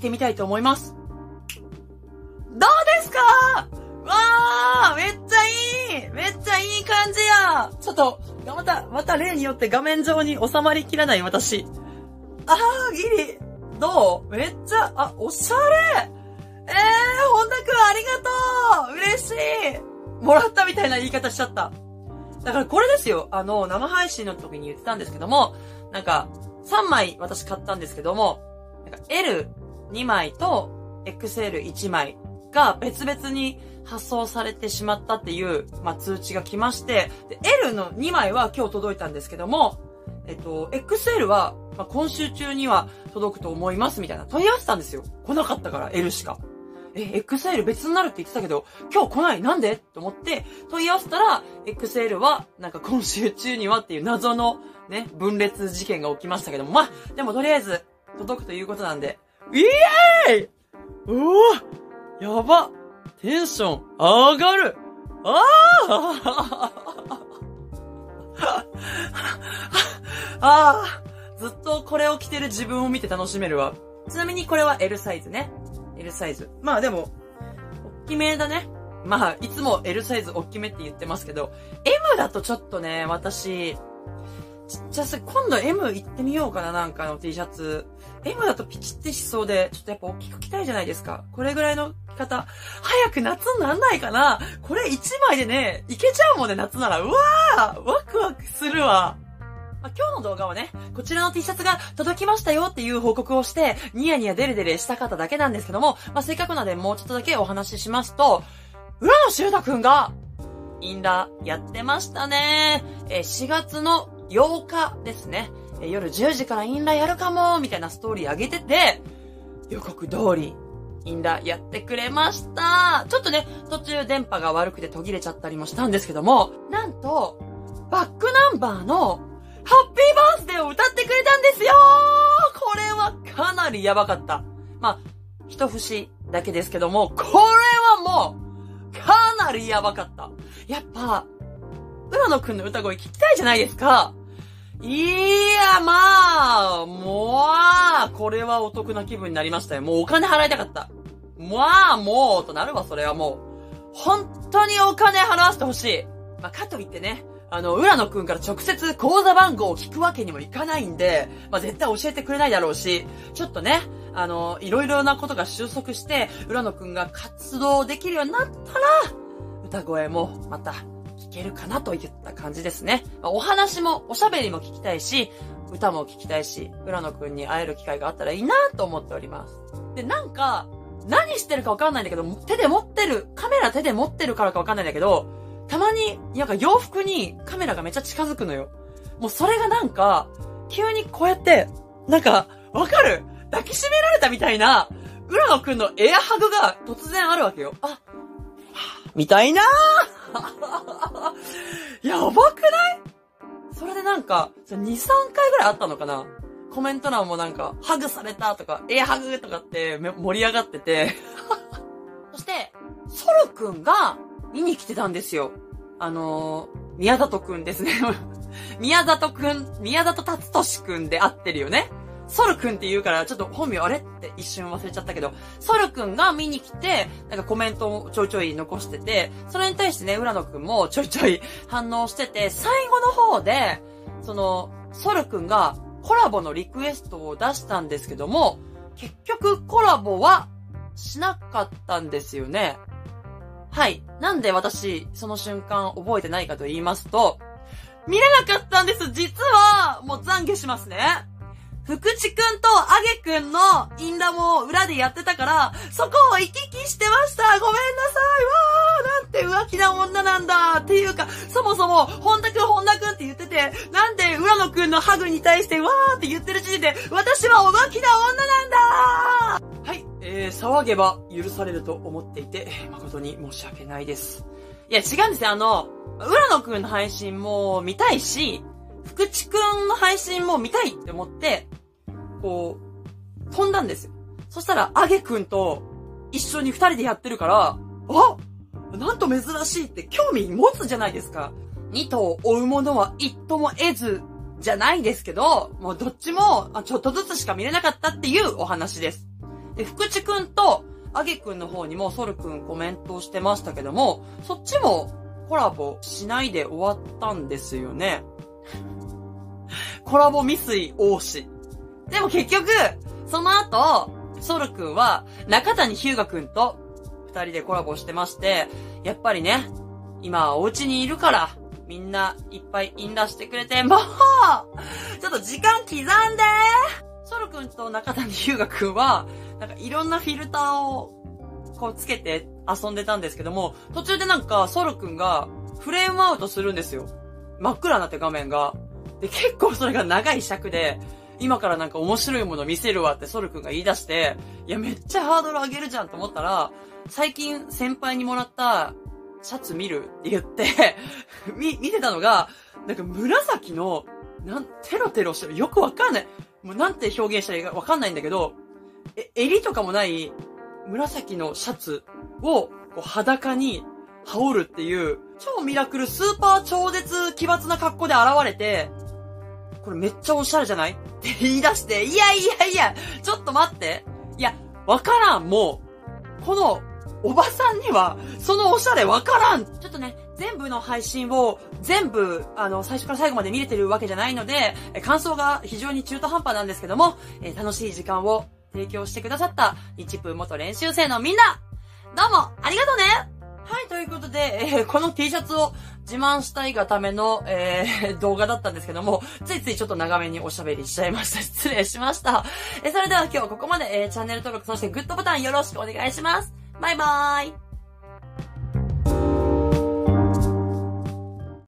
てみたいと思います。どうですか？わーめっちゃいいめっちゃいい感じやちょっと、また、また例によって画面上に収まりきらない私。あー、ギリ。どう？めっちゃ、あ、おしゃれえー、本田くんありがとう嬉しいもらったみたいな言い方しちゃった。だからこれですよ。あの、生配信の時に言ってたんですけども、なんか、3枚私買ったんですけども、なんか2枚と XL1 枚が別々に発送されてしまったっていう、まあ、通知が来まして、L の2枚は今日届いたんですけども、えっと、XL は、まあ、今週中には届くと思いますみたいな問い合わせたんですよ。来なかったから L しか。え、XL 別になるって言ってたけど、今日来ない？なんで？と思って問い合わせたら、XL は、なんか今週中にはっていう謎のね、分裂事件が起きましたけども、まあ、でもとりあえず、届くということなんで、イエーイうわやばテンション上がるあ あああずっとこれを着てる自分を見て楽しめるわ。ちなみにこれは L サイズね。L サイズ。まあでも、大きめだね。まあ、いつも L サイズ大きめって言ってますけど、M だとちょっとね、私、ちっちゃすぎ、今度 M 行ってみようかな、なんかの T シャツ。M だとピチってしそうで、ちょっとやっぱ大きく着たいじゃないですか。これぐらいの着方。早く夏になんないかなこれ1枚でね、いけちゃうもんね、夏なら。うわーワクワクするわ。まあ、今日の動画はね、こちらの T シャツが届きましたよっていう報告をして、ニヤニヤデレデレしたかっただけなんですけども、まあ、せっかくなのでもうちょっとだけお話ししますと、浦野修太くんが、インラやってましたね。えー、4月の8日ですね。夜10時からインラやるかも、みたいなストーリー上げてて、予告通り、インラやってくれました。ちょっとね、途中電波が悪くて途切れちゃったりもしたんですけども、なんと、バックナンバーのハッピーバースデーを歌ってくれたんですよこれはかなりやばかった。まあ、一節だけですけども、これはもう、かなりやばかった。やっぱ、浦野くんの歌声聞きたいじゃないですか。いや、まあ、もう、これはお得な気分になりましたよ。もうお金払いたかった。まあ、もう、となるわ、それはもう。本当にお金払わせてほしい。まあ、かといってね、あの、浦野くんから直接口座番号を聞くわけにもいかないんで、まあ、絶対教えてくれないだろうし、ちょっとね、あの、いろいろなことが収束して、浦野くんが活動できるようになったら、歌声もまた聞けるかなといった感じですね。まあ、お話も、おしゃべりも聞きたいし、歌も聞きたいし、浦野くんに会える機会があったらいいなと思っております。で、なんか、何してるかわかんないんだけど、手で持ってる、カメラ手で持ってるからかわかんないんだけど、たまに、なんか洋服にカメラがめっちゃ近づくのよ。もうそれがなんか、急にこうやって、なんか、わかる？抱きしめられたみたいな、浦野くんのエアハグが突然あるわけよ。あ、みたいな やばくない？それでなんか、2、3回ぐらいあったのかな？コメント欄もなんか、ハグされたとか、エアハグとかって盛り上がってて。そして、ソルくんが見に来てたんですよ。あのー、宮里くんですね。宮里くん、宮里達俊くんで合ってるよね。ソルくんって言うから、ちょっと本名あれって一瞬忘れちゃったけど、ソルくんが見に来て、なんかコメントをちょいちょい残してて、それに対してね、浦野くんもちょいちょい反応してて、最後の方で、その、ソルくんがコラボのリクエストを出したんですけども、結局コラボはしなかったんですよね。はい。なんで私、その瞬間覚えてないかと言いますと、見れなかったんです実はもう懺悔しますね。福地くんとあげくんのインラも裏でやってたから、そこを行き来してましたごめんなさいわーなんて浮気な女なんだっていうか、そもそも、本田くん、本田くんって言ってて、なんで浦野くんのハグに対してわーって言ってる時点で、私は浮気な女なんだはい、えー、騒げば許されると思っていて、誠に申し訳ないです。いや、違うんですよ。あの、浦野くんの配信も見たいし、福地くんの配信も見たいって思って、こう、飛んだんですよ。そしたら、あげくんと一緒に二人でやってるから、あなんと珍しいって興味持つじゃないですか。二頭追うものは一とも得ず、じゃないですけど、もうどっちも、ちょっとずつしか見れなかったっていうお話です。で、福地くんと、あげくんの方にもソルくんコメントしてましたけども、そっちもコラボしないで終わったんですよね。コラボ未遂王子。でも結局、その後、ソルくんは中谷ヒューガくんと二人でコラボしてまして、やっぱりね、今お家にいるから、みんないっぱいインラしてくれて、もうちょっと時間刻んでソルくんと中谷ヒューガくんは、なんかいろんなフィルターを、こうつけて遊んでたんですけども、途中でなんかソルくんがフレームアウトするんですよ。真っ暗になって画面が。で、結構それが長い尺で、今からなんか面白いもの見せるわってソル君が言い出して、いや、めっちゃハードル上げるじゃんと思ったら、最近先輩にもらったシャツ見るって言って み、見てたのが、なんか紫の、なん、テロテロしてる。よくわかんない。もうなんて表現したらいいかわかんないんだけど、え、襟とかもない紫のシャツをこう裸に羽織るっていう、超ミラクルスーパー超絶奇抜な格好で現れて、これめっちゃおしゃれじゃない？っ て言い出して、いやいやいや、ちょっと待って。いや、わからん、もう。この、おばさんには、そのおしゃれわからん。ちょっとね、全部の配信を全部、あの、最初から最後まで見れてるわけじゃないので、感想が非常に中途半端なんですけども、えー、楽しい時間を提供してくださった日プ元練習生のみんなどうもありがとうねはい、ということで、えー、この T シャツを自慢したいがための、えー、動画だったんですけども、ついついちょっと長めにおしゃべりしちゃいました。失礼しました。えー、それでは今日はここまで、えー、チャンネル登録、そしてグッドボタンよろしくお願いします。バイバーイ